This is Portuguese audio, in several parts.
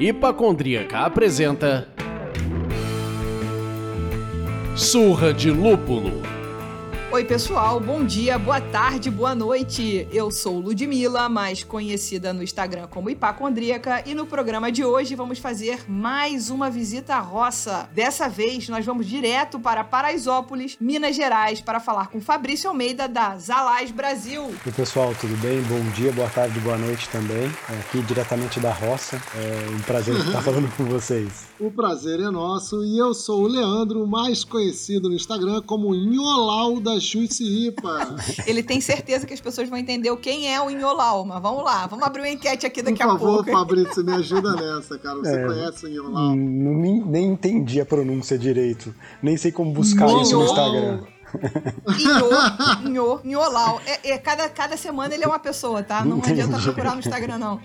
Hipacondríaca apresenta Surra de Lúpulo. Oi, pessoal, bom dia, boa tarde, boa noite. Eu sou Ludmilla, mais conhecida no Instagram como Hipacondríaca, e no programa de hoje vamos fazer mais uma visita à roça. Dessa vez, nós vamos direto para Paraisópolis, Minas Gerais, para falar com Fabrício Almeida da Zalais Brasil. Oi, pessoal, tudo bem? Bom dia, boa tarde, boa noite também. Aqui diretamente da roça. É um prazer estar falando com vocês. O prazer é nosso e eu sou o Leandro, mais conhecido no Instagram como Inholau Juiciípa. Ele tem certeza que as pessoas vão entender quem é o Inholau, mas vamos lá, vamos abrir uma enquete aqui daqui Por favor, a pouco. Fabrício, me ajuda nessa, cara. Você É. conhece o Inholau? Hum, não- nem, nem entendi a pronúncia direito. Nem sei como buscar Inho- isso no Instagram. Inho, Inho, Inholau. É, é, cada, cada semana ele é uma pessoa, tá? Não Entendi. adianta procurar no Instagram, não.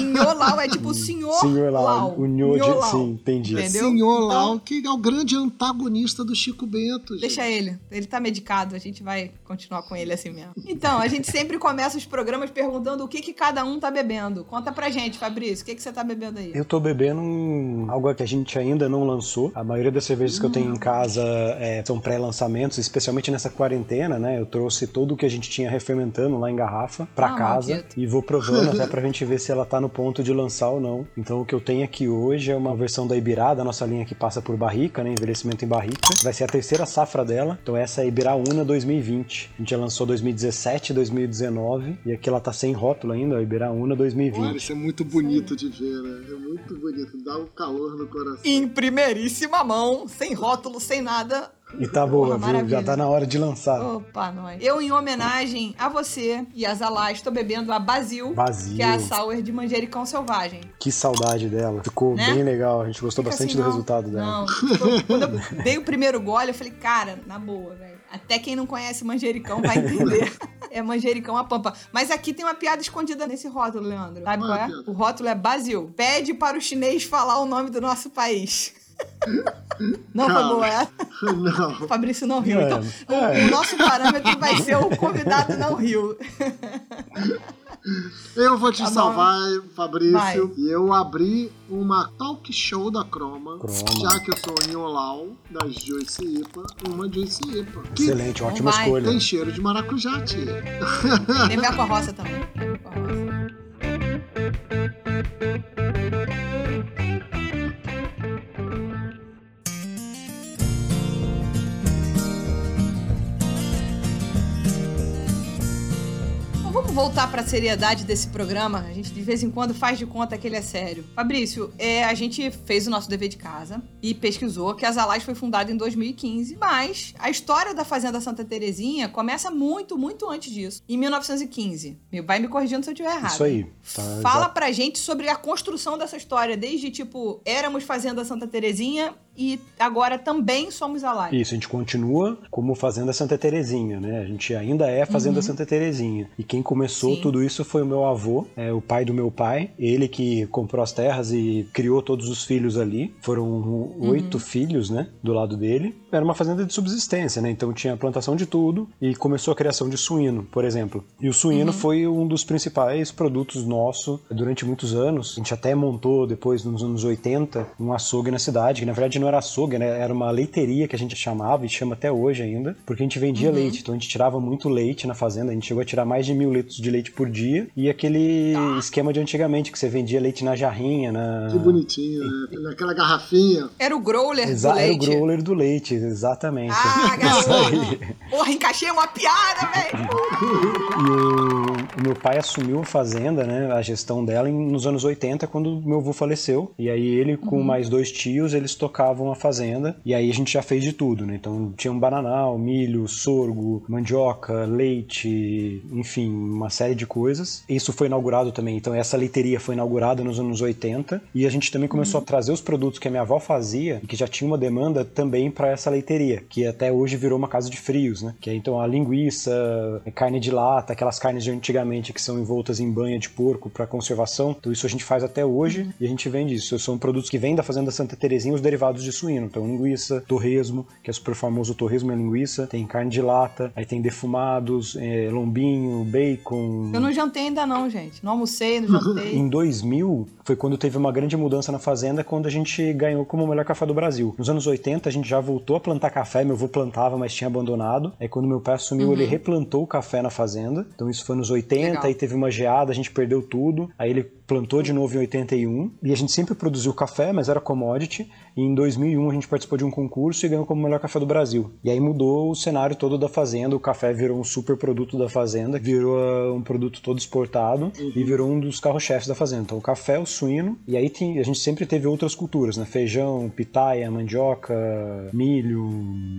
Inholau é tipo senhor, Senhor lá, Lau. o Nho de... Inholau. Sim, entendi. Entendeu? Senhor Lau, Então- que é o grande antagonista do Chico Bento. gente. Deixa ele. Ele tá medicado, a gente vai continuar com ele assim mesmo. Então, a gente sempre começa os programas perguntando o que, que cada um tá bebendo. Conta pra gente, Fabrício, o que, que você tá bebendo aí? Eu tô bebendo um- algo que a gente ainda não lançou. A maioria das cervejas que eu tenho em casa é, são pré-lançamentos, especialmente nessa quarentena, né? Eu trouxe tudo o que a gente tinha refermentando lá em garrafa pra Ah, casa maldito. e vou provando até pra gente ver se ela tá no ponto de lançar ou não. Então o que eu tenho aqui hoje é uma versão da Ibirá, da nossa linha que passa por barrica, né? Envelhecimento em barrica. Vai ser a terceira safra dela. Então essa é a Ibirá Una 2020. A gente já lançou 2017, 2019 e aqui ela tá sem rótulo ainda, a Ibirá Una 2020. Olha, isso é muito bonito de ver, né? É muito bonito. Dá um calor no coração. Em primeiríssima mão, sem rótulo, sem nada. E tá boa, Porra, viu? maravilha. Já tá na hora de lançar. Opa, nós. Eu, em homenagem a você e a Zalá, estou bebendo a Basil, Basil. que é a sour de manjericão selvagem. Que saudade dela. Ficou Né? bem legal. A gente gostou Fica bastante assim, do não. resultado dela. Não, ficou- quando eu dei o primeiro gole, eu falei, cara, na boa, velho. Até quem não conhece manjericão vai entender. é manjericão a pampa. Mas aqui tem uma piada escondida nesse rótulo, Leandro. Sabe Qual qual é? O rótulo é Basil. Pede para o chinês falar o nome do nosso país. Não foi Calma. boa essa? Não. O Fabrício não riu. É, Então, o- é. o nosso parâmetro vai ser o convidado não riu. Eu vou te Tá bom. salvar, Fabrício. Vai. E eu abri uma talk show da Croma, Croma. já que eu sou o Inholau da Joyce Ipa, uma Joyce Ipa. Excelente, ótima vai. escolha. tem cheiro de maracujá, tia. Tem a ver com a roça também. Tem voltar para a seriedade desse programa. A gente de vez em quando faz de conta que ele é sério. Fabrício, é, a gente fez o nosso dever de casa e pesquisou que a Zalais foi fundada em 2015, mas a história da Fazenda Santa Terezinha começa muito, muito antes disso, em 1915. Me- Vai me corrigindo se eu estiver errado. Isso aí. Tá, Fala exato. pra gente sobre a construção dessa história, desde tipo, éramos Fazenda Santa Terezinha e agora também somos Zalais. Isso, a gente continua como Fazenda Santa Terezinha, né? A gente ainda é Fazenda Uhum. Santa Terezinha. E quem começou Sim. tudo isso foi o meu avô, é, o pai do meu pai. Ele que comprou as terras e criou todos os filhos ali. Foram Uhum. oito filhos, né? Do lado dele. Era uma fazenda de subsistência, né? Então tinha plantação de tudo e começou a criação de suíno, por exemplo. E o suíno Uhum. foi um dos principais produtos nosso durante muitos anos. A gente até montou depois, nos anos 80, um açougue na cidade, que na verdade não era açougue, né? Era uma leiteria que a gente chamava e chama até hoje ainda, porque a gente vendia Uhum. leite. Então a gente tirava muito leite na fazenda, a gente chegou a tirar mais de mil litros de leite por dia. E aquele Tá. esquema de antigamente, que você vendia leite na jarrinha, na. Que bonitinho, né? Naquela garrafinha. Era o growler Exa do era o leite. growler do leite, exatamente. Ah, garoto! Porra, encaixei uma piada, velho! E o, o meu pai assumiu a fazenda, né, a gestão dela nos anos 80, quando meu avô faleceu. E aí ele, com mais dois tios, eles tocavam a fazenda. E aí a gente já fez de tudo, né? Então tinha um bananal, milho, sorgo, mandioca, leite, enfim, uma série de coisas. Isso foi inaugurado também. Então essa leiteria foi inaugurada nos anos 80. E a gente também começou a trazer os produtos que a minha avó fazia, e que já tinha uma demanda também para essa leiteria, que até hoje virou uma casa de frios, né? Que é então a linguiça, carne de lata, aquelas carnes de antigamente antigamente que são envoltas em banha de porco para conservação. Então isso a gente faz até hoje Uhum. e a gente vende isso. São produtos que vêm da fazenda Santa Terezinha, os derivados de suíno. Então linguiça, torresmo, que é super famoso o torresmo e a linguiça. Tem carne de lata, aí tem defumados, é, lombinho, bacon. Eu não jantei ainda não, gente. Não almocei, não jantei. Em 2000 foi quando teve uma grande mudança na fazenda, quando a gente ganhou como o melhor café do Brasil. Nos anos 80 a gente já voltou a plantar café, meu avô plantava, mas tinha abandonado. Aí quando meu pai assumiu, ele replantou o café na fazenda. Então isso foi nos 80, Legal. aí teve uma geada, a gente perdeu tudo. Aí ele plantou de novo em 81. E a gente sempre produziu café, mas era commodity. E em 2001 a gente participou de um concurso e ganhou como melhor café do Brasil. E aí mudou o cenário todo da fazenda, o café virou um super produto da fazenda, virou ah, um produto todo exportado e virou um dos carro-chefes da fazenda. Então o café, o suíno, e aí tem- a gente sempre teve outras culturas, né? Feijão, pitaia, mandioca, milho,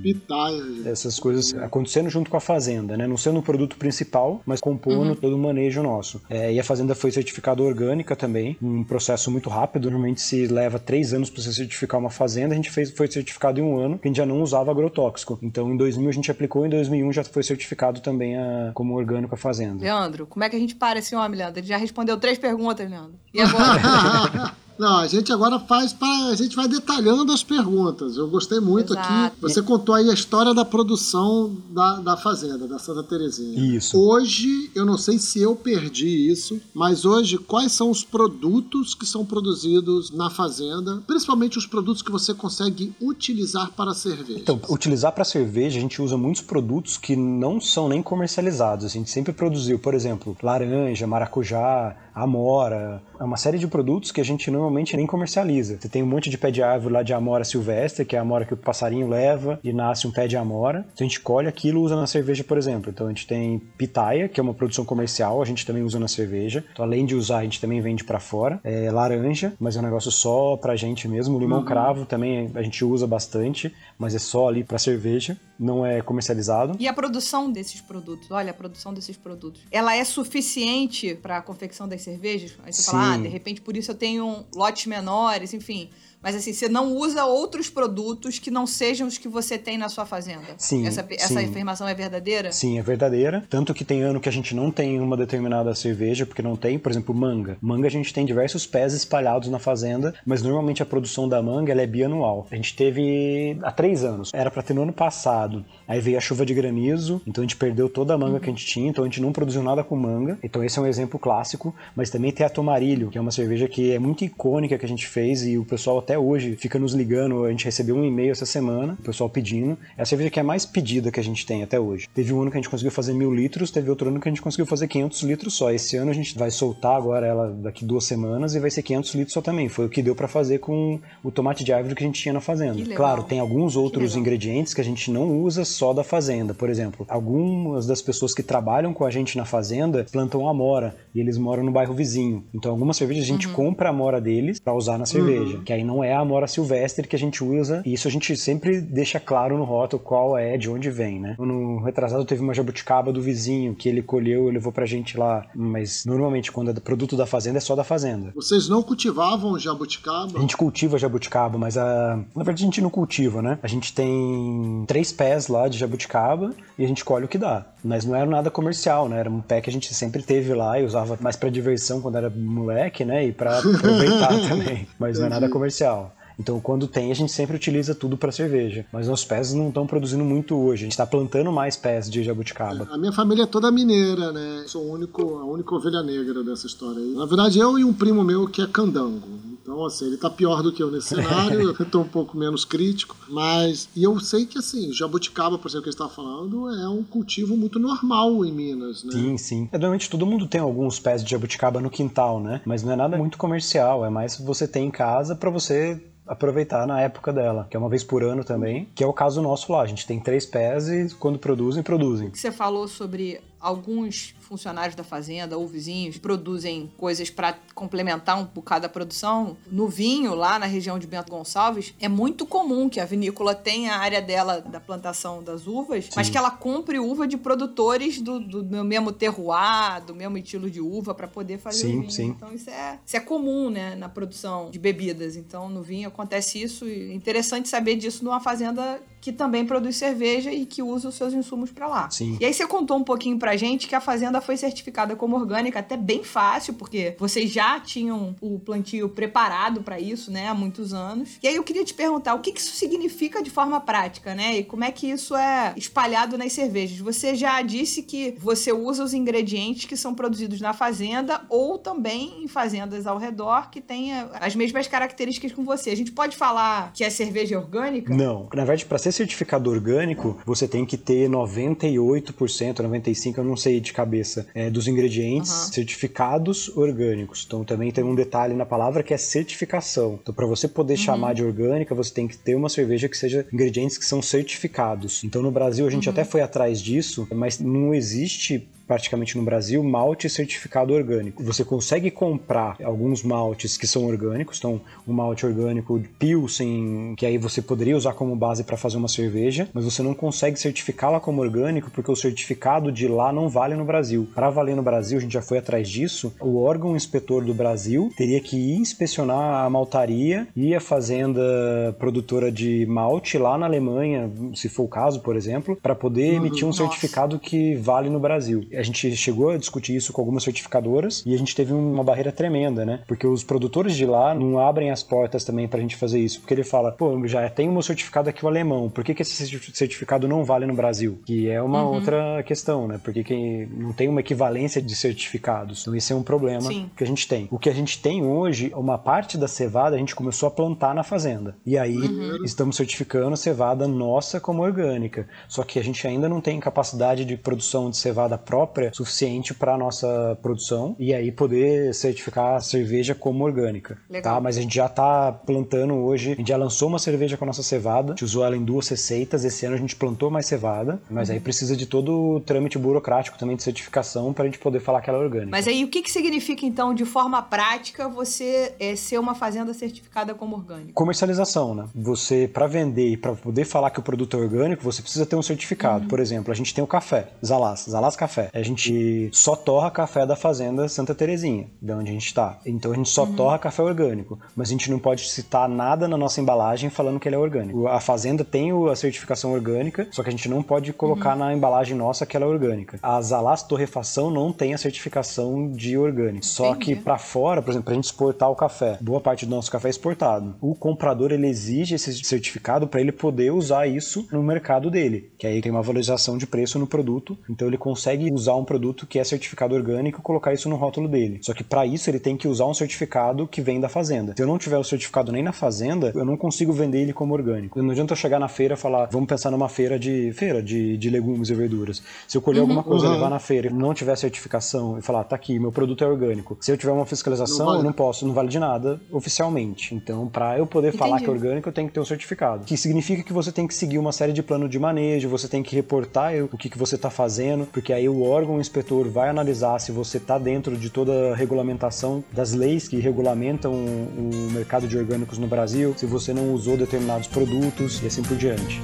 Pitaia, essas coisas acontecendo junto com a fazenda, né? Não sendo o produto principal, mas compondo todo o manejo nosso. É, e a fazenda foi certificada orgânica também, um processo muito rápido. Normalmente se leva três anos para você certificar uma fazenda, a gente fez, foi certificado em um ano, que a gente já não usava agrotóxico. Então em 2000 a gente aplicou, em 2001 já foi certificado também a- como orgânico a fazenda. Leandro, como é que a gente para esse homem, Leandro? Ele já respondeu três perguntas, Leandro. E agora? Não, a gente agora faz para. A gente vai detalhando as perguntas. Eu gostei muito Exato. aqui. Você contou aí a história da produção da, da fazenda, da Santa Terezinha. Isso. Hoje, eu não sei se eu perdi isso, mas hoje, quais são os produtos que são produzidos na fazenda? Principalmente os produtos que você consegue utilizar para cerveja. Então, utilizar para cerveja, a gente usa muitos produtos que não são nem comercializados. A gente sempre produziu, por exemplo, laranja, maracujá, amora, é uma série de produtos que a gente normalmente nem comercializa. Você tem um monte de pé de árvore lá de amora silvestre, que é a amora que o passarinho leva e nasce um pé de amora. Então a gente colhe aquilo e usa na cerveja, por exemplo. Então a gente tem pitaia, que é uma produção comercial, a gente também usa na cerveja. Então além de usar, a gente também vende para fora. É, laranja, mas é um negócio só pra gente mesmo. Limão cravo também a gente usa bastante, mas é só ali pra cerveja, não é comercializado. E a produção desses produtos? Olha, a produção desses produtos. Ela é suficiente para a confecção das cervejas? Aí você fala, ah, Sim. de repente por isso eu tenho lotes menores, enfim. Mas assim, você não usa outros produtos que não sejam os que você tem na sua fazenda. Sim, Essa, essa sim. afirmação é verdadeira? Sim, é verdadeira. Tanto que tem ano que a gente não tem uma determinada cerveja, porque não tem, por exemplo, manga. Manga a gente tem diversos pés espalhados na fazenda, mas normalmente a produção da manga ela é bianual. A gente teve há três anos. Era pra ter no ano passado. Aí veio a chuva de granizo, então a gente perdeu toda a manga que a gente tinha, então a gente não produziu nada com manga. Então esse é um exemplo clássico. Mas também tem a Tomarilho, que é uma cerveja que é muito icônica que a gente fez e o pessoal até hoje fica nos ligando. A gente recebeu um e-mail essa semana, o pessoal pedindo. É a cerveja que é mais pedida que a gente tem até hoje. Teve um ano que a gente conseguiu fazer mil litros, teve outro ano que a gente conseguiu fazer 500 litros só. Esse ano a gente vai soltar agora ela daqui duas semanas e vai ser 500 litros só também. Foi o que deu pra fazer com o tomate de árvore que a gente tinha na fazenda. Que. Claro, tem alguns outros legal. ingredientes que a gente não usa só da fazenda. Por exemplo, algumas das pessoas que trabalham com a gente na fazenda plantam amora e eles moram no bairro vizinho. Então, algumas cervejas a gente compra a amora deles pra usar na cerveja, que aí não é a amora silvestre que a gente usa. E isso a gente sempre deixa claro no rótulo qual é, de onde vem, né? No retrasado teve uma jabuticaba do vizinho que ele colheu e levou pra gente lá, mas normalmente quando é produto da fazenda é só da fazenda. Vocês não cultivavam jabuticaba? A gente cultiva jabuticaba, mas a... na verdade a gente não cultiva, né? A gente tem três pés lá de jabuticaba e a gente colhe o que dá. Mas não era nada comercial, né? Era um pé que a gente sempre teve lá e usava mais pra diversão quando era moleque, né? E pra aproveitar também. Mas não é nada comercial. Então, quando tem, a gente sempre utiliza tudo pra cerveja. Mas nossos pés não estão produzindo muito hoje. A gente tá plantando mais pés de jabuticaba. A minha família é toda mineira, né? Sou o único, a única ovelha negra dessa história aí. Na verdade, eu e um primo meu que é candango. Então, assim, ele tá pior do que eu nesse cenário, eu tô um pouco menos crítico. Mas, e eu sei que, assim, jabuticaba, por exemplo, que ele estava falando, é um cultivo muito normal em Minas, né? Sim, sim. É, normalmente todo mundo tem alguns pés de jabuticaba no quintal, né? Mas não é nada muito comercial, é mais você ter em casa pra você aproveitar na época dela, que é uma vez por ano também, que é o caso nosso lá. A gente tem três pés e quando produzem, produzem. que você falou sobre alguns funcionários da fazenda ou vizinhos produzem coisas para complementar um bocado a produção. No vinho, lá na região de Bento Gonçalves, é muito comum que a vinícola tenha a área dela da plantação das uvas, mas que ela compre uva de produtores do, do, do mesmo terroir, do mesmo estilo de uva para poder fazer Sim, o vinho. sim. Então isso é, isso é comum, né, na produção de bebidas. Então no vinho acontece isso e é interessante saber disso numa fazenda que também produz cerveja e que usa os seus insumos para lá. Sim. E aí você contou um pouquinho pra gente que a fazenda foi certificada como orgânica, até bem fácil, porque vocês já tinham o plantio preparado para isso, né, há muitos anos. E aí eu queria te perguntar, o que isso significa de forma prática, né? E como é que isso é espalhado nas cervejas? Você já disse que você usa os ingredientes que são produzidos na fazenda ou também em fazendas ao redor que têm as mesmas características com você. A gente pode falar que a cerveja é orgânica? Não. Na verdade, para ser certificado orgânico, você tem que ter 98%, 95%, eu não sei de cabeça, é, dos ingredientes uhum. certificados orgânicos. Então também tem um detalhe na palavra que é certificação. Então, para você poder uhum. chamar de orgânica, você tem que ter uma cerveja que seja ingredientes que são certificados. Então no Brasil a gente uhum. até foi atrás disso, mas não existe praticamente no Brasil, malte certificado orgânico. Você consegue comprar alguns maltes que são orgânicos, então um malte orgânico de Pilsen, que aí você poderia usar como base para fazer uma cerveja, mas você não consegue certificá-la como orgânico porque o certificado de lá não vale no Brasil. Para valer no Brasil, a gente já foi atrás disso, o órgão inspetor do Brasil teria que ir inspecionar a maltaria e a fazenda produtora de malte lá na Alemanha, se for o caso, por exemplo, para poder uhum. emitir um Nossa. certificado que vale no Brasil a gente chegou a discutir isso com algumas certificadoras e a gente teve uma barreira tremenda, né? Porque os produtores de lá não abrem as portas também pra gente fazer isso. Porque ele fala, pô, já tem o meu certificado aqui o alemão, por que, que esse certificado não vale no Brasil? Que é uma uhum. outra questão, né? Porque que não tem uma equivalência de certificados. Então esse é um problema Sim. que a gente tem. O que a gente tem hoje, uma parte da cevada a gente começou a plantar na fazenda. E aí uhum. estamos certificando a cevada nossa como orgânica. Só que a gente ainda não tem capacidade de produção de cevada própria própria suficiente para nossa produção e aí poder certificar a cerveja como orgânica. Legal. Tá? Mas a gente já está plantando hoje, a gente já lançou uma cerveja com a nossa cevada, a gente usou ela em duas receitas, esse ano a gente plantou mais cevada, mas uhum. aí precisa de todo o trâmite burocrático também de certificação para a gente poder falar que ela é orgânica. Mas aí o que, que significa então, de forma prática, você é, ser uma fazenda certificada como orgânica? Comercialização, né? Você, para vender e para poder falar que o produto é orgânico, você precisa ter um certificado. Uhum. Por exemplo, a gente tem o café, Zalaz, Zalaz Café. A gente só torra café da fazenda Santa Terezinha, de onde a gente está. Então a gente só uhum. torra café orgânico, mas a gente não pode citar nada na nossa embalagem falando que ele é orgânico. A fazenda tem a certificação orgânica, só que a gente não pode colocar uhum. na embalagem nossa que ela é orgânica. A Zalaz Torrefação não tem a certificação de orgânico. Só Entendi. que para fora, por exemplo, pra gente exportar o café, boa parte do nosso café é exportado. O comprador ele exige esse certificado para ele poder usar isso no mercado dele, que aí tem uma valorização de preço no produto, então ele consegue usar um produto que é certificado orgânico e colocar isso no rótulo dele. Só que para isso ele tem que usar um certificado que vem da fazenda. Se eu não tiver o certificado nem na fazenda, eu não consigo vender ele como orgânico. Não adianta eu chegar na feira e falar, vamos pensar numa feira de feira de, de legumes e verduras. Se eu colher uhum, alguma coisa, uhum. levar na feira e não tiver certificação e falar, tá aqui, meu produto é orgânico. Se eu tiver uma fiscalização, não vale. eu não posso, não vale de nada oficialmente. Então, para eu poder Entendi. falar que é orgânico, eu tenho que ter um certificado. Que significa que você tem que seguir uma série de planos de manejo, você tem que reportar o que, que você está fazendo, porque aí o órgão inspetor vai analisar se você está dentro de toda a regulamentação das leis que regulamentam o mercado de orgânicos no Brasil, se você não usou determinados produtos e assim por diante.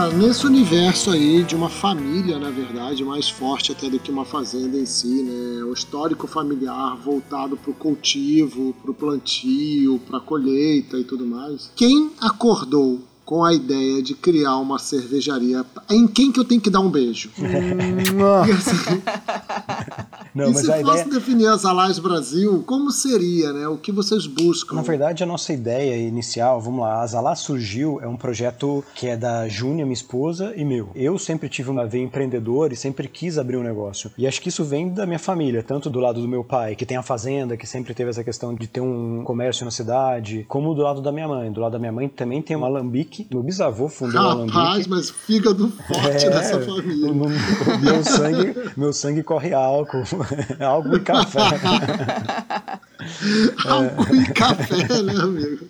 Ah, nesse universo aí de uma família, na verdade, mais forte até do que uma fazenda em si, né? O histórico familiar voltado para o cultivo, para o plantio, para a colheita e tudo mais. Quem acordou com a ideia de criar uma cervejaria. Em quem que eu tenho que dar um beijo? e, assim, Não, e se fosse ideia... definir as Alais Brasil, como seria, né? O que vocês buscam? Na verdade, a nossa ideia inicial, vamos lá, a Zalá surgiu, é um projeto que é da Júnia, minha esposa, e meu. Eu sempre tive uma veia empreendedora e sempre quis abrir um negócio. E acho que isso vem da minha família, tanto do lado do meu pai, que tem a fazenda, que sempre teve essa questão de ter um comércio na cidade, como do lado da minha mãe. Do lado da minha mãe também tem um alambique Alambique. Meu bisavô fundou Rapaz, o Alambique. Rapaz, mas fígado forte é, dessa família. No, meu, sangue, meu sangue corre álcool. álcool e café. Álcool e café, né, amigo?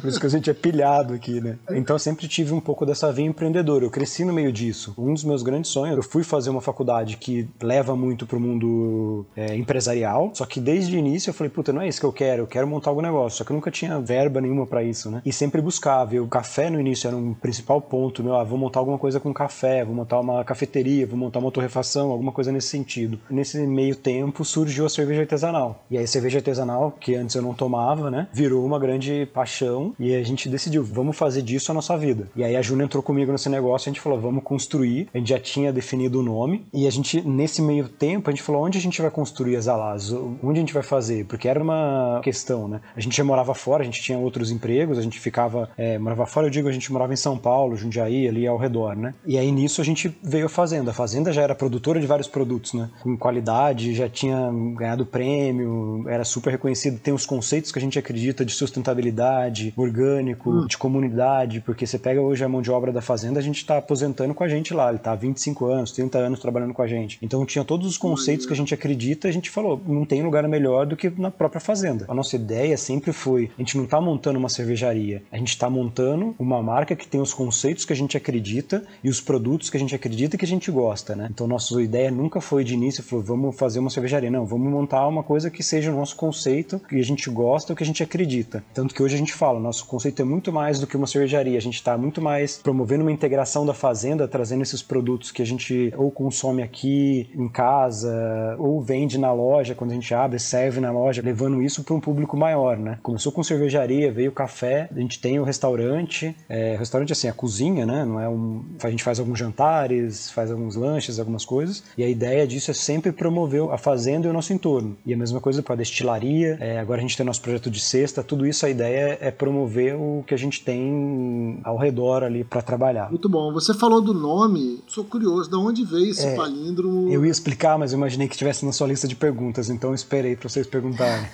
Por isso que a gente é pilhado aqui, né? Então eu sempre tive um pouco dessa veia empreendedora. Eu cresci no meio disso. Um dos meus grandes sonhos, eu fui fazer uma faculdade que leva muito pro mundo é, empresarial. Só que desde o início eu falei, puta, não é isso que eu quero. Eu quero montar algum negócio. Só que eu nunca tinha verba nenhuma para isso, né? E sempre buscava. E o café no início era um principal ponto. Meu, ah, vou montar alguma coisa com café, vou montar uma cafeteria, vou montar uma torrefação, alguma coisa nesse sentido. Nesse meio tempo surgiu a cerveja artesanal. E aí a cerveja artesanal, que antes eu não tomava, né? Virou uma grande paixão e a gente decidiu, vamos fazer disso a nossa vida. E aí a Júlia entrou comigo nesse negócio, a gente falou, vamos construir. A gente já tinha definido o nome e a gente, nesse meio tempo, a gente falou, onde a gente vai construir as alas? Onde a gente vai fazer? Porque era uma questão, né? A gente já morava fora, a gente tinha outros empregos, a gente ficava, é, morava fora, eu digo, a gente morava em São Paulo, Jundiaí, ali ao redor, né? E aí nisso a gente veio a Fazenda. A Fazenda já era produtora de vários produtos, né? Com qualidade, já tinha ganhado prêmio, era super reconhecido. Tem os conceitos que a gente acredita de sustentabilidade, orgânico, hum. de comunidade, porque você pega hoje a mão de obra da Fazenda, a gente está aposentando com a gente lá. Ele tá há 25 anos, 30 anos trabalhando com a gente. Então tinha todos os conceitos que a gente acredita, a gente falou, não tem lugar melhor do que na própria Fazenda. A nossa ideia sempre foi, a gente não está montando uma cervejaria, a gente está montando uma marca que tem os conceitos que a gente acredita e os produtos que a gente acredita que a gente gosta, né? Então nossa ideia nunca foi de início, falou, vamos fazer uma cervejaria. Não, vamos montar uma coisa que seja o nosso conceito, que a gente gosta, o que a gente acredita. Tanto que hoje a gente fala, nosso conceito é muito mais do que uma cervejaria, a gente está muito mais promovendo uma integração da fazenda, trazendo esses produtos que a gente ou consome aqui em casa, ou vende na loja, quando a gente abre, serve na loja, levando isso para um público maior, né? Começou com cervejaria, veio café, a gente tem o restaurante, é, restaurante assim, a cozinha, né? Não é um, a gente faz alguns jantares, faz alguns lanches, algumas coisas, e a ideia disso é sempre promover a fazenda e o nosso entorno. E a mesma coisa para a é, agora a gente tem nosso projeto de cesta, tudo isso a ideia é promover o que a gente tem ao redor ali para trabalhar. Muito bom. Você falou do nome, sou curioso, de onde veio esse é, palíndromo? Eu ia explicar, mas eu imaginei que estivesse na sua lista de perguntas, então eu esperei para vocês perguntarem.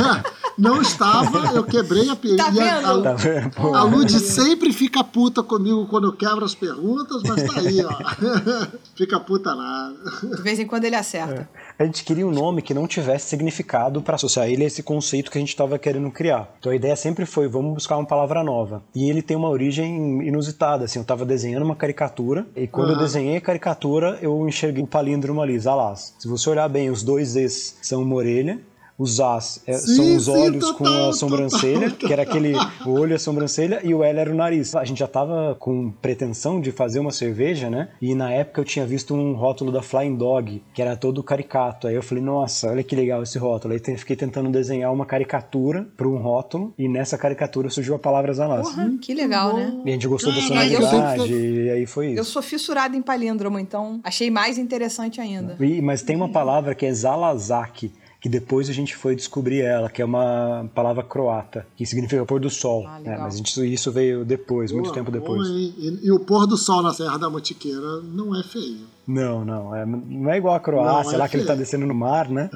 Não estava, eu quebrei a pergunta. Tá vendo? A, tá a Lud sempre fica puta comigo quando eu quebro as perguntas, mas tá aí, ó. fica puta nada. De vez em quando ele acerta. É. A gente queria um nome que não tivesse significado para associar ele a esse conceito que a gente estava querendo criar. Então a ideia sempre foi, vamos buscar uma palavra nova. E ele tem uma origem inusitada, assim, eu estava desenhando uma caricatura e quando uhum. eu desenhei a caricatura, eu enxerguei o palíndromo ali, Zalaz. Se você olhar bem, os dois Z's são uma orelha os As é, sim, são os olhos sim, total, com a sobrancelha, total, que era aquele o olho e a sobrancelha, e o L era o nariz. A gente já tava com pretensão de fazer uma cerveja, né? E na época eu tinha visto um rótulo da Flying Dog, que era todo caricato. Aí eu falei, nossa, olha que legal esse rótulo. Aí fiquei tentando desenhar uma caricatura para um rótulo, e nessa caricatura surgiu a palavra Zanas. Porra, que legal, né? E a gente gostou da sonoridade, e aí foi isso. Eu sou fissurada em palíndromo, então achei mais interessante ainda. E, mas tem uma palavra que é Zalazak, que depois a gente foi descobrir ela, que é uma palavra croata, que significa pôr do sol. Ah, é, mas gente, isso veio depois, boa, muito tempo depois. E, e, o pôr do sol na Serra da Mantiqueira não é feio. Não, não. É, não é igual a Croácia, é lá feio. que ele tá descendo no mar, né?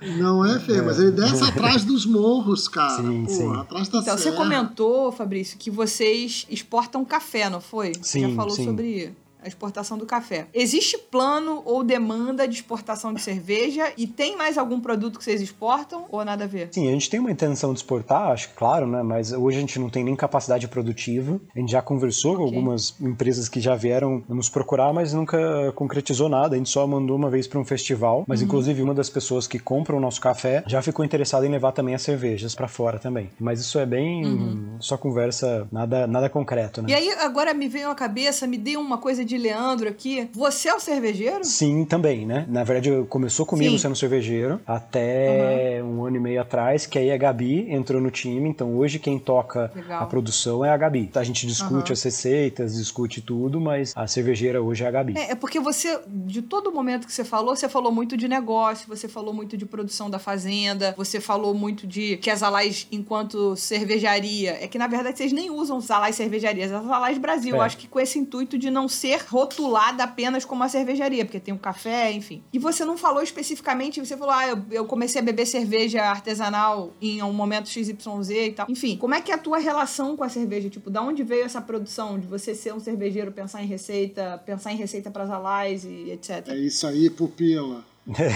mas, não é feio, é. mas ele desce atrás dos morros, cara. Sim, Pô, sim. Atrás da então, serra. você comentou, Fabrício, que vocês exportam café, não foi? Sim, Já falou sim. sobre a exportação do café. Existe plano ou demanda de exportação de cerveja e tem mais algum produto que vocês exportam ou nada a ver? Sim, a gente tem uma intenção de exportar, acho claro, né? Mas hoje a gente não tem nem capacidade produtiva. A gente já conversou okay. com algumas empresas que já vieram nos procurar, mas nunca concretizou nada. A gente só mandou uma vez para um festival, mas uhum. inclusive uma das pessoas que compram o nosso café já ficou interessada em levar também as cervejas para fora também. Mas isso é bem uhum. só conversa, nada nada concreto, né? E aí agora me veio à cabeça, me deu uma coisa de Leandro aqui. Você é o cervejeiro? Sim, também, né? Na verdade, começou comigo Sim. sendo cervejeiro até uhum. um ano e meio atrás, que aí a Gabi entrou no time. Então hoje quem toca Legal. a produção é a Gabi. A gente discute uhum. as receitas, discute tudo, mas a cervejeira hoje é a Gabi. É, é porque você, de todo momento que você falou, você falou muito de negócio, você falou muito de produção da fazenda, você falou muito de que as Alais, enquanto cervejaria, é que na verdade vocês nem usam os Alais cervejarias, as Alais Brasil. É. Eu acho que com esse intuito de não ser rotulada apenas como uma cervejaria, porque tem o um café, enfim. E você não falou especificamente, você falou, ah, eu, eu comecei a beber cerveja artesanal em um momento XYZ e tal. Enfim, como é que é a tua relação com a cerveja? Tipo, da onde veio essa produção de você ser um cervejeiro, pensar em receita, pensar em receita para as alais e etc? É isso aí, pupila.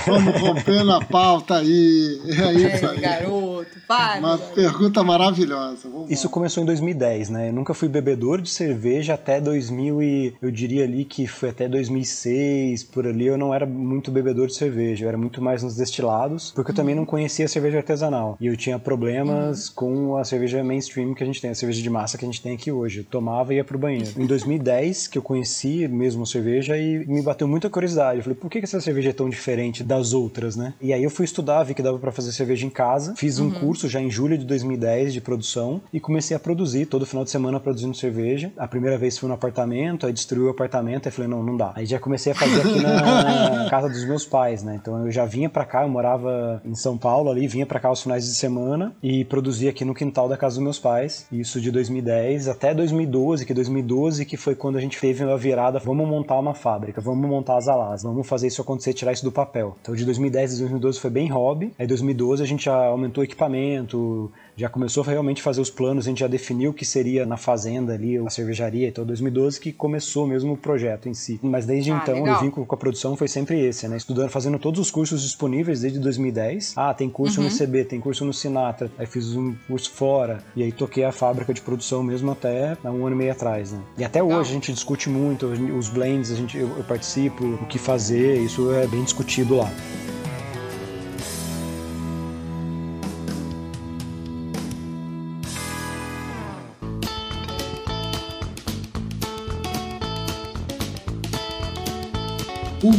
Vamos romper na pauta aí. É isso É, aí. garoto, para. Uma garoto. pergunta maravilhosa. Vamos Isso lá. começou em 2010, né? Eu nunca fui bebedor de cerveja até 2000 e eu diria ali que foi até 2006, por ali eu não era muito bebedor de cerveja, eu era muito mais nos destilados, porque eu também não conhecia cerveja artesanal. E eu tinha problemas com a cerveja mainstream que a gente tem, a cerveja de massa que a gente tem aqui hoje. Eu tomava e ia pro banheiro. Em 2010 que eu conheci mesmo cerveja e me bateu muita curiosidade. Eu falei, por que essa cerveja é tão diferente das outras, né? E aí eu fui estudar, vi que dava pra fazer cerveja em casa, fiz um curso já em julho de 2010 de produção e comecei a produzir todo final de semana produzindo cerveja. A primeira vez fui no apartamento, aí destruí o apartamento, aí falei, não, não dá. Aí já comecei a fazer aqui na casa dos meus pais, né? Então eu já vinha pra cá, eu morava em São Paulo ali, vinha pra cá aos finais de semana e produzia aqui no quintal da casa dos meus pais. Isso de 2010 até 2012, que 2012 que foi quando a gente teve a virada, vamos montar uma fábrica, vamos montar as alas, vamos fazer isso acontecer, tirar isso do papel. Então de 2010 a 2012 foi bem hobby. Aí 2012 a gente já aumentou o equipamento, já começou a realmente fazer os planos, a gente já definiu o que seria na fazenda ali, a cervejaria, então 2012 que começou mesmo o projeto em si. Mas desde Ah, então legal. o vínculo com a produção foi sempre esse, né? Estudando, fazendo todos os cursos disponíveis desde 2010. Ah, tem curso Uhum. no ICB, tem curso no Sinatra, aí fiz um curso fora, e aí toquei a fábrica de produção mesmo até há um ano e meio atrás, né? E até Legal. hoje a gente discute muito, os blends, a gente, eu, eu participo, o que fazer, isso é bem discutido lá.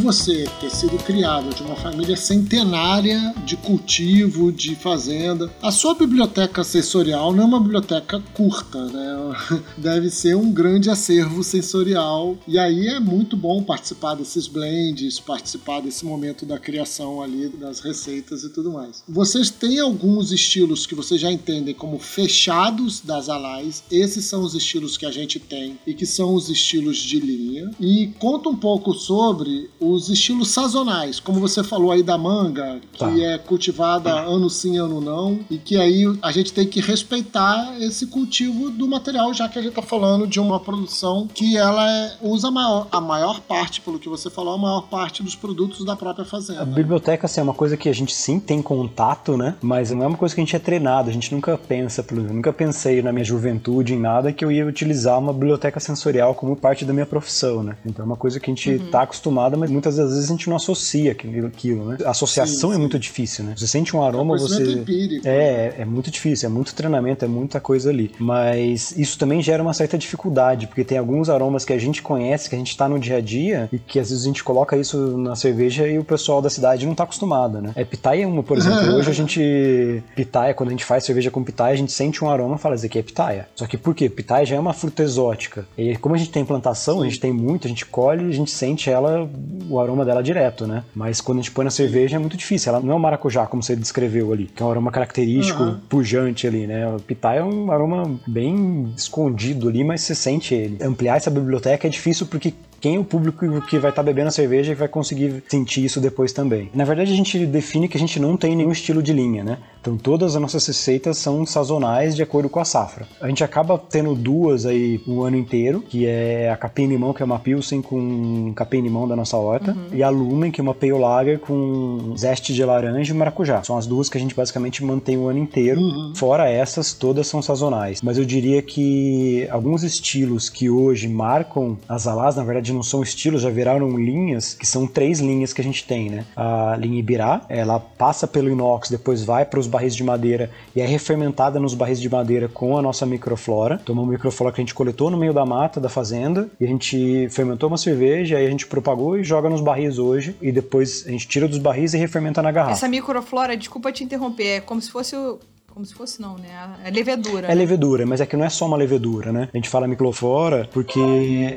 Você ter sido criado de uma família centenária de cultivo, de fazenda, a sua biblioteca sensorial não é uma biblioteca curta, né? Deve ser um grande acervo sensorial. E aí é muito bom participar desses blends, participar desse momento da criação ali das receitas e tudo mais. Vocês têm alguns estilos que vocês já entendem como fechados das alais. Esses são os estilos que a gente tem e que são os estilos de linha. E conta um pouco sobre os estilos sazonais, como você falou aí da manga, que Tá. é cultivada ano sim, ano não, e que aí a gente tem que respeitar esse cultivo do material, já que a gente está falando de uma produção que ela é- usa a maior, a maior parte, pelo que você falou, a maior parte dos produtos da própria A fazenda. biblioteca assim, é uma coisa que a gente sim tem contato, né? Mas não é uma coisa que a gente é treinado. A gente nunca pensa, nunca pensei na minha juventude em nada que eu ia utilizar uma biblioteca sensorial como parte da minha profissão, né? Então é uma coisa que a gente tá acostumado, mas muitas das vezes a gente não associa aquilo, aquilo, né? A associação Sim, é sim. muito difícil, né? Você sente um aroma, conhecimento você empírico. é, é muito difícil, é muito treinamento, é muita coisa ali. Mas isso também gera uma certa dificuldade, porque tem alguns aromas que a gente conhece, que a gente tá no dia a dia, e que às vezes a gente coloca isso na cerveja e o pessoal da cidade não tá acostumado, né? É pitaia, uma, por exemplo, hoje a gente. Pitaia, quando a gente faz cerveja com pitaia, a gente sente um aroma e fala, isso aqui é pitaia. Só que por quê? Pitaia já é uma fruta exótica. E como a gente tem plantação, a gente tem muito, a gente colhe, a gente sente ela, o aroma dela direto, né? Mas quando a gente põe na cerveja é muito difícil. Ela não é o maracujá, como você descreveu ali, que é um aroma característico, Aham. pujante ali, né? O pitaia é um aroma bem escondido ali, mas você sente ele. Ampliar essa biblioteca é difícil porque quem é o público que vai estar bebendo a cerveja e vai conseguir sentir isso depois também. Na verdade, a gente define que a gente não tem nenhum estilo de linha, né? Então todas as nossas receitas são sazonais de acordo com a safra. A gente acaba tendo duas aí o ano inteiro, que é a capim limão, que é uma pilsen com capim limão da nossa horta, e a lumen, que é uma pale lager com zeste de laranja e maracujá. São as duas que a gente basicamente mantém o ano inteiro. Uhum. Fora essas, todas são sazonais. Mas eu diria que alguns estilos que hoje marcam as alás, na verdade não são estilos, já viraram linhas, que são três linhas que a gente tem, né? A linha Ibirá, ela passa pelo inox, depois vai para os barris de madeira e é refermentada nos barris de madeira com a nossa microflora. Então, uma microflora que a gente coletou no meio da mata da fazenda e a gente fermentou uma cerveja, aí a gente propagou e joga nos barris hoje e depois a gente tira dos barris e refermenta na garrafa. Essa microflora, desculpa te interromper, é como se fosse o. Como se fosse, não, né? É levedura. É né? levedura, mas é que não é só uma levedura, né? A gente fala microflora porque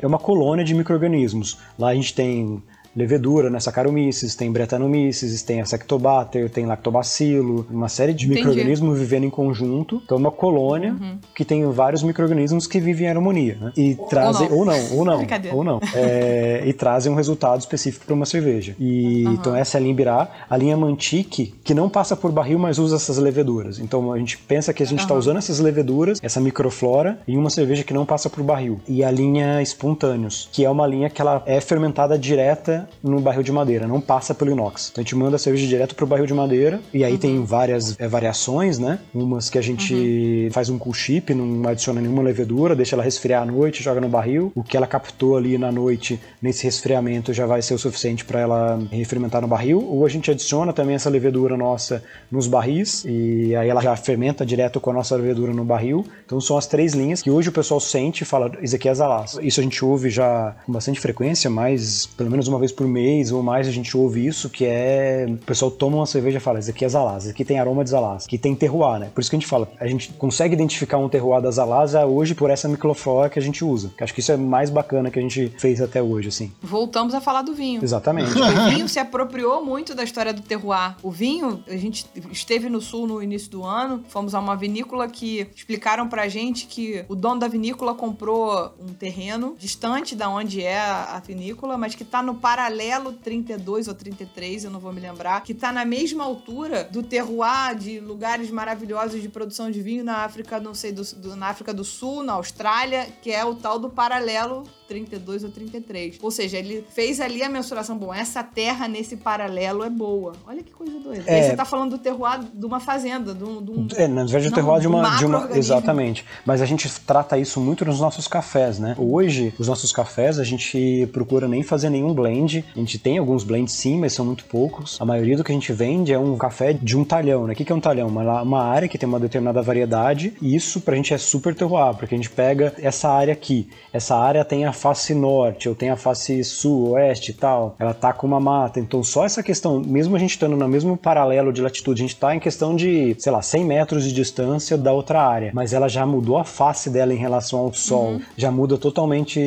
é uma colônia de micro-organismos. Lá a gente tem levedura, né? Saccharomyces, tem Brettanomyces, tem Acetobacter, tem Lactobacilo, uma série de micro-organismos vivendo em conjunto. Então é uma colônia que tem vários micro-organismos que vivem em harmonia, né? E trazem, ou não, ou não, ou não, É, e trazem um resultado específico para uma cerveja. E então essa é a linha Birá, a linha Mantique, que não passa por barril, mas usa essas leveduras. Então a gente pensa que a gente está Aham. usando essas leveduras, essa microflora, em uma cerveja que não passa por barril. E a linha Espontâneos, que é uma linha que ela é fermentada direta entra no barril de madeira, não passa pelo inox. Então a gente manda a cerveja direto pro barril de madeira e aí uhum. tem várias é, variações, né? Umas que a gente uhum. faz um cool chip, não adiciona nenhuma levedura, deixa ela resfriar à noite, joga no barril. O que ela captou ali na noite nesse resfriamento já vai ser o suficiente para ela refermentar no barril. Ou a gente adiciona também essa levedura nossa nos barris e aí ela já fermenta direto com a nossa levedura no barril. Então são as três linhas que hoje o pessoal sente e fala, isso aqui é Zalaz. Isso a gente ouve já com bastante frequência, mas pelo menos uma vez por mês ou mais a gente ouve isso, que é o pessoal toma uma cerveja e fala, isso aqui é Zalaz, isso aqui tem aroma de Zalaz, que tem terroir, né? Por isso que a gente fala, a gente consegue identificar um terroir da Zalaz hoje por essa microflora que a gente usa. Que acho que isso é mais bacana que a gente fez até hoje, assim. Voltamos a falar do vinho. Exatamente. o vinho se apropriou muito da história do terroir. O vinho, a gente esteve no sul no início do ano, fomos a uma vinícola que explicaram pra gente que o dono da vinícola comprou um terreno distante da onde é a vinícola, mas que tá no paralelo 32 ou 33, eu não vou me lembrar, que tá na mesma altura do terroir de lugares maravilhosos de produção de vinho na África, não sei, do, do, na África do Sul, na Austrália, que é o tal do paralelo 32 ou 33. Ou seja, ele fez ali a mensuração. Bom, essa terra nesse paralelo é boa. Olha que coisa doida. É... Aí você tá falando do terroir de uma fazenda, de um. De um é, na verdade, o terroir de uma, de uma. Exatamente. Mas a gente trata isso muito nos nossos cafés, né? Hoje, os nossos cafés, a gente procura nem fazer nenhum blend. A gente tem alguns blends sim, mas são muito poucos. A maioria do que a gente vende é um café de um talhão, né? O que é um talhão? Uma, uma área que tem uma determinada variedade. E isso pra gente é super terroir, porque a gente pega essa área aqui. Essa área tem a face norte, ou tem a face sul, oeste e tal. Ela tá com uma mata. Então, só essa questão, mesmo a gente estando no mesmo paralelo de latitude, a gente tá em questão de, sei lá, 100 metros de distância da outra área. Mas ela já mudou a face dela em relação ao sol. Uhum. Já muda totalmente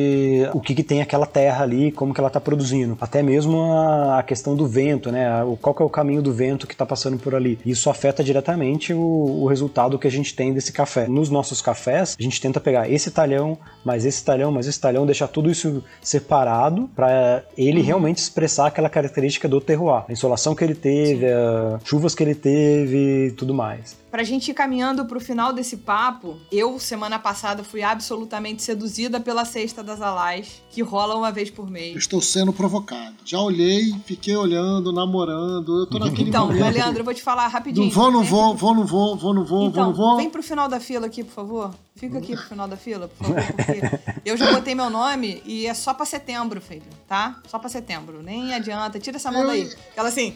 o que, que tem aquela terra ali, como que ela tá produzindo. Até mesmo a, a questão do vento, né? Qual que é o caminho do vento que tá passando por ali. Isso afeta diretamente o, o resultado que a gente tem desse café. Nos nossos cafés, a gente tenta pegar esse talhão, mais esse talhão, mais esse talhão, deixar tudo isso separado para ele uhum. realmente expressar aquela característica do terroir. A insolação que ele teve, as chuvas que ele teve e tudo mais. Pra gente ir caminhando pro final desse papo, eu, semana passada, fui absolutamente seduzida pela Sexta das Alais, que rola uma vez por mês. Estou sendo provocado. Já olhei, fiquei olhando, namorando. Eu tô naquele então, momento. Então, Leandro, eu vou te falar rapidinho. Não vou, não vou, vou, não vou, vou, não vou, então, vou, não vou. Vem pro final da fila aqui, por favor. Fica aqui pro final da fila, por favor, porque eu já botei meu nome e é só pra setembro, filho, tá? Só pra setembro. Nem adianta. Tira essa mão daí. Ela assim,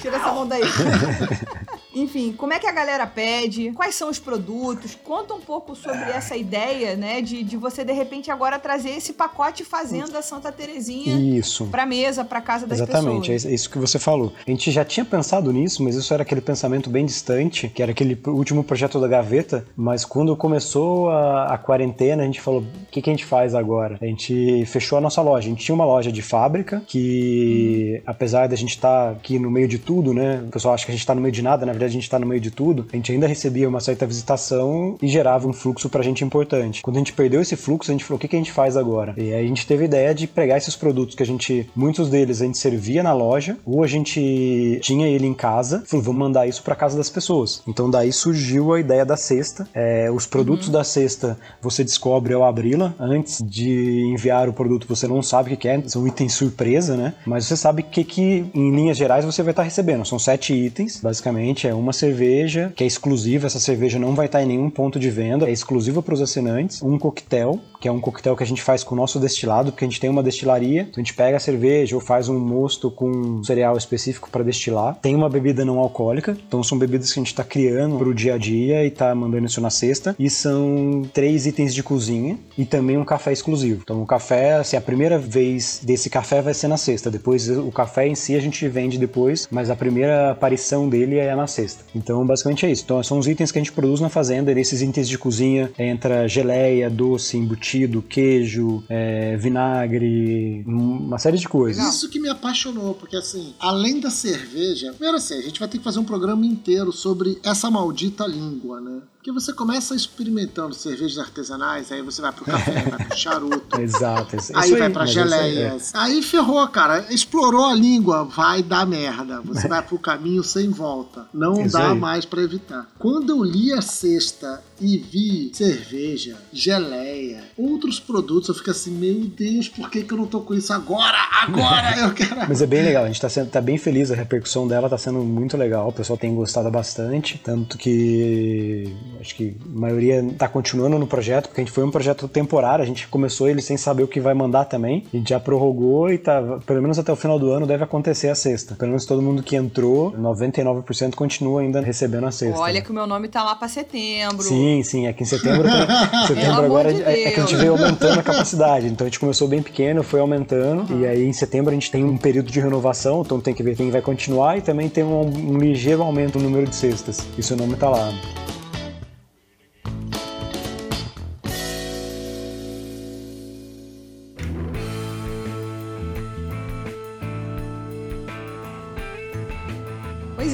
tira essa mão daí. Enfim, como é que a galera pede? Quais são os produtos? Conta um pouco sobre essa ideia, né? De, de você, de repente, agora trazer esse pacote Fazenda Santa Terezinha isso. pra mesa, pra casa das Exatamente, pessoas. Exatamente, é isso que você falou. A gente já tinha pensado nisso, mas isso era aquele pensamento bem distante, que era aquele último projeto da gaveta. Mas quando começou a, a quarentena, a gente falou: o que, que a gente faz agora? A gente fechou a nossa loja. A gente tinha uma loja de fábrica que, hum. apesar da gente estar tá aqui no meio de tudo, né? O pessoal acha que a gente tá no meio de nada, na verdade a gente está no meio de tudo, a gente ainda recebia uma certa visitação e gerava um fluxo pra gente importante. Quando a gente perdeu esse fluxo, a gente falou: o que, que a gente faz agora? E aí a gente teve a ideia de pegar esses produtos que a gente, muitos deles a gente servia na loja, ou a gente tinha ele em casa, falou: vamos mandar isso para casa das pessoas. Então daí surgiu a ideia da cesta. É, os produtos uhum. da cesta você descobre ao abri-la. Antes de enviar o produto, você não sabe o que é, são itens surpresa, né? Mas você sabe que, que em linhas gerais você vai estar recebendo. São sete itens, basicamente. É uma cerveja que é exclusiva, essa cerveja não vai estar em nenhum ponto de venda, é exclusiva para os assinantes. Um coquetel, que é um coquetel que a gente faz com o nosso destilado, porque a gente tem uma destilaria, então a gente pega a cerveja ou faz um mosto com um cereal específico para destilar. Tem uma bebida não alcoólica, então são bebidas que a gente está criando para o dia a dia e está mandando isso na cesta. E são três itens de cozinha e também um café exclusivo. Então o café, assim, a primeira vez desse café vai ser na sexta. Depois o café em si a gente vende depois, mas a primeira aparição dele é na sexta. Então, basicamente é isso. Então, são os itens que a gente produz na fazenda. E nesses itens de cozinha entra geleia, doce, embutido, queijo, é, vinagre, uma série de coisas. Isso que me apaixonou, porque assim, além da cerveja, primeiro assim, a gente vai ter que fazer um programa inteiro sobre essa maldita língua, né? Porque você começa experimentando cervejas artesanais, aí você vai pro café, vai pro charuto. Exato. Isso Aí vai pra isso aí, é. geleias. Aí ferrou, cara. Explorou a língua, vai dar merda. Você vai pro caminho sem volta. Não Isso dá aí. mais pra evitar. Quando eu li a cesta e vi cerveja, geleia, outros produtos, eu fico assim, meu Deus, por que, que eu não tô com isso agora? Agora eu quero. Mas é bem legal, a gente tá, sendo, tá bem feliz, a repercussão dela tá sendo muito legal, o pessoal tem gostado bastante, tanto que acho que a maioria tá continuando no projeto, porque a gente foi um projeto temporário, a gente começou ele sem saber o que vai mandar também, a gente já prorrogou e tá, pelo menos até o final do ano deve acontecer a sexta. Pelo menos todo mundo que entrou, 99% continua ainda recebendo a sexta. Olha que o meu nome tá lá pra setembro. Sim, sim, aqui em setembro tem, setembro agora de é, é que a gente veio aumentando a capacidade. Então a gente começou bem pequeno, foi aumentando, e aí em setembro a gente tem um período de renovação, então tem que ver quem vai continuar e também tem um, um ligeiro aumento no número de cestas. E seu nome tá lá.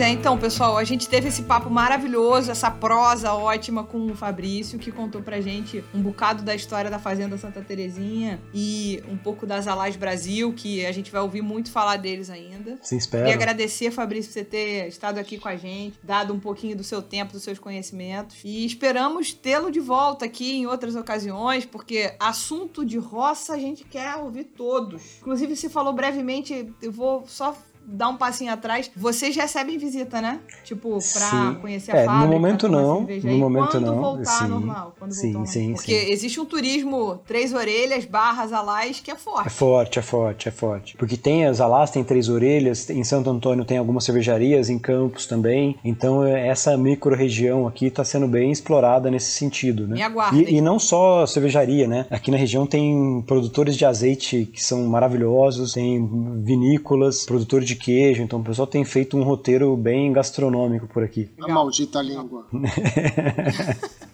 É, então, pessoal, a gente teve esse papo maravilhoso, essa prosa ótima com o Fabrício, que contou pra gente um bocado da história da Fazenda Santa Terezinha e um pouco das Alás Brasil, que a gente vai ouvir muito falar deles ainda. Se Queria espera. agradecer, Fabrício, por você ter estado aqui com a gente, dado um pouquinho do seu tempo, dos seus conhecimentos. E esperamos tê-lo de volta aqui em outras ocasiões, porque assunto de roça a gente quer ouvir todos. Inclusive, você falou brevemente, eu vou só dar um passinho atrás. Vocês recebem visita, né? Tipo, pra Sim. conhecer a É, no fábrica. momento tomar não, no momento quando não, voltar sim. normal. Quando Sim, voltar sim, normal. Porque sim. existe um turismo três orelhas, barras, alás, que é É forte. forte, é forte, é forte. Porque tem as Alás, tem Três Orelhas, em Santo Antônio tem algumas cervejarias, em Campos também. Então é, essa micro-região aqui está sendo bem explorada nesse sentido, né? Me aguardem. E, e não só cervejaria, né? Aqui na região tem produtores de azeite que são maravilhosos, tem vinícolas, produtores de queijo. Então o pessoal tem feito um roteiro bem gastronômico por aqui. A maldita língua.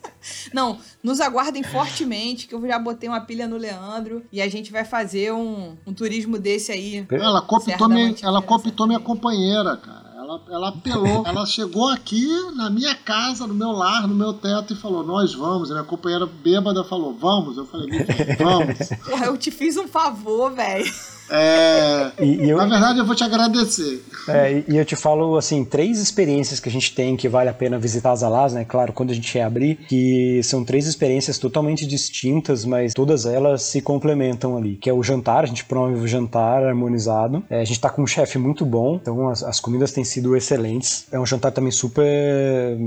Não, nos aguardem fortemente, que eu já botei uma pilha no Leandro e a gente vai fazer um, um turismo desse aí. Ela cooptou, minha, ela cooptou minha companheira, cara. Ela, ela apelou. ela chegou aqui na minha casa, no meu lar, no meu teto e falou: Nós vamos. E minha companheira bêbada falou: Vamos. Eu falei: "Me vem, Vamos. Porra, eu te fiz um favor, velho. É, E, e eu, na verdade, eu vou te agradecer. É, e- e eu te falo, assim, três experiências que a gente tem que vale a pena visitar as Alás, né? Claro, quando a gente reabrir, que são três experiências totalmente distintas, mas todas elas se complementam ali. Que é o jantar, a gente promove o jantar harmonizado. É, a gente tá com um chefe muito bom, então as, as comidas têm sido excelentes. É um jantar também super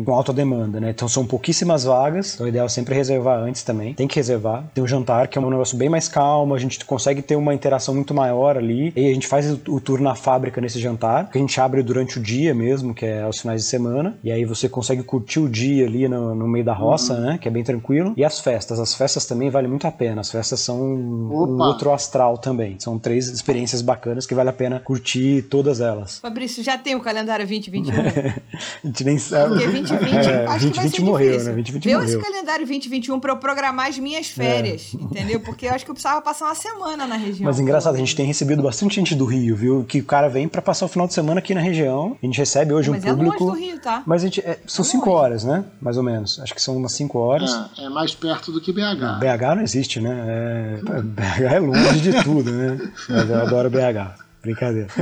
com alta demanda, né? Então são pouquíssimas vagas, então o ideal é sempre reservar antes também. Tem que reservar. Tem o jantar, que é um negócio bem mais calmo, a gente consegue ter uma interação muito maior ali. E a gente faz o, tour na fábrica nesse jantar, que a gente abre durante o dia mesmo, que é aos finais de semana. E aí você consegue curtir o dia ali no, no meio da roça, né? Que é bem tranquilo. E as festas. As festas também valem muito a pena. As festas são um Opa. outro astral também. São três experiências bacanas que vale a pena curtir todas elas. Fabrício, já tem o calendário 2021? A gente nem sabe. Porque 2020, É, acho que vai 2020 ser morreu, difícil. né? 2020 Deu morreu. esse calendário 2021 pra eu programar as minhas férias, entendeu? Porque eu acho que eu precisava passar uma semana na região. Mas engraçado, a gente tem recebido bastante gente do Rio, viu? Que o cara vem pra passar o final de semana aqui na região. A gente recebe hoje Mas um é longe público. do Rio, tá? Mas a gente. é, são É cinco longe. horas, né? Mais ou menos. Acho que são umas cinco horas. É, é mais perto do que BH. BH não existe, né? É, BH é longe de tudo, né? Mas eu adoro BH. Brincadeira.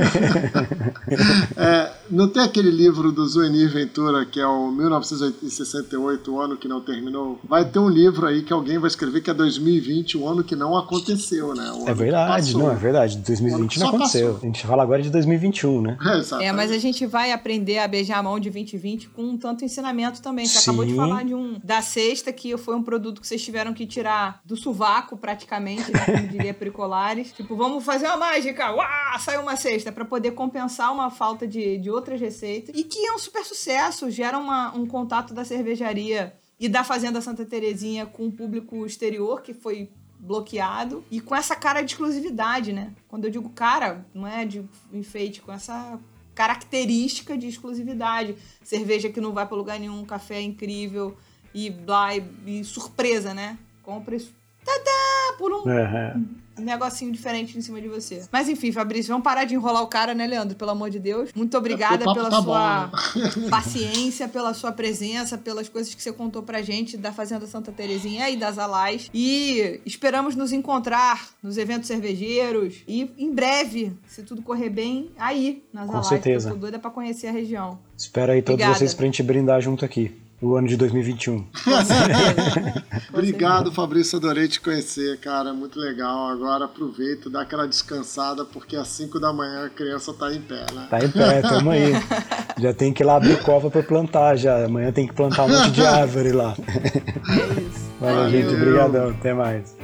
É, não tem aquele livro do Zuenir Ventura, que é o 1968, o ano que não terminou? Vai ter um livro aí que alguém vai escrever que é 2020, o ano que não aconteceu, né? É verdade, não, é verdade. 2020 não aconteceu. passou. A gente fala agora de 2021, né? É, É, mas a gente vai aprender a beijar a mão de 2020 com um tanto ensinamento também. Você acabou de Sim. falar de um da cesta, que foi um produto que vocês tiveram que tirar do sovaco, praticamente, né? Como diria Pericolares. Tipo, vamos fazer uma mágica! Uá! Saiu uma cesta para poder compensar uma falta de, de outras receitas. E que é um super sucesso, gera uma, um contato da cervejaria e da Fazenda Santa Terezinha com o público exterior, que foi bloqueado e com essa cara de exclusividade, né? Quando eu digo cara, não é de enfeite, com essa característica de exclusividade. Cerveja que não vai para lugar nenhum, café incrível e blá, e, e surpresa, né? Compre Tadá! Por um Uhum. um negocinho diferente em cima de você. Mas enfim, Fabrício, vamos parar de enrolar o cara, né, Leandro? Pelo amor de Deus. Muito obrigada pela tá sua bom, né? paciência, pela sua presença, pelas coisas que você contou pra gente da Fazenda Santa Terezinha e das Alais. E esperamos nos encontrar nos eventos cervejeiros e em breve, se tudo correr bem, aí nas Com Alais. certeza. Eu tô doida pra conhecer a região. Espero aí todos Obrigada. vocês pra gente brindar junto aqui. O ano de 2021. Com certeza. Obrigado, Fabrício. Adorei te conhecer, cara. Muito legal. Agora aproveita, dá aquela descansada, porque às 5 da manhã a criança tá em pé, né? Tá em pé, tamo aí. Já tem que ir lá abrir cova pra plantar já. Amanhã tem que plantar um monte de árvore lá. É isso. Valeu, Valeu. gente. Obrigadão. Até mais.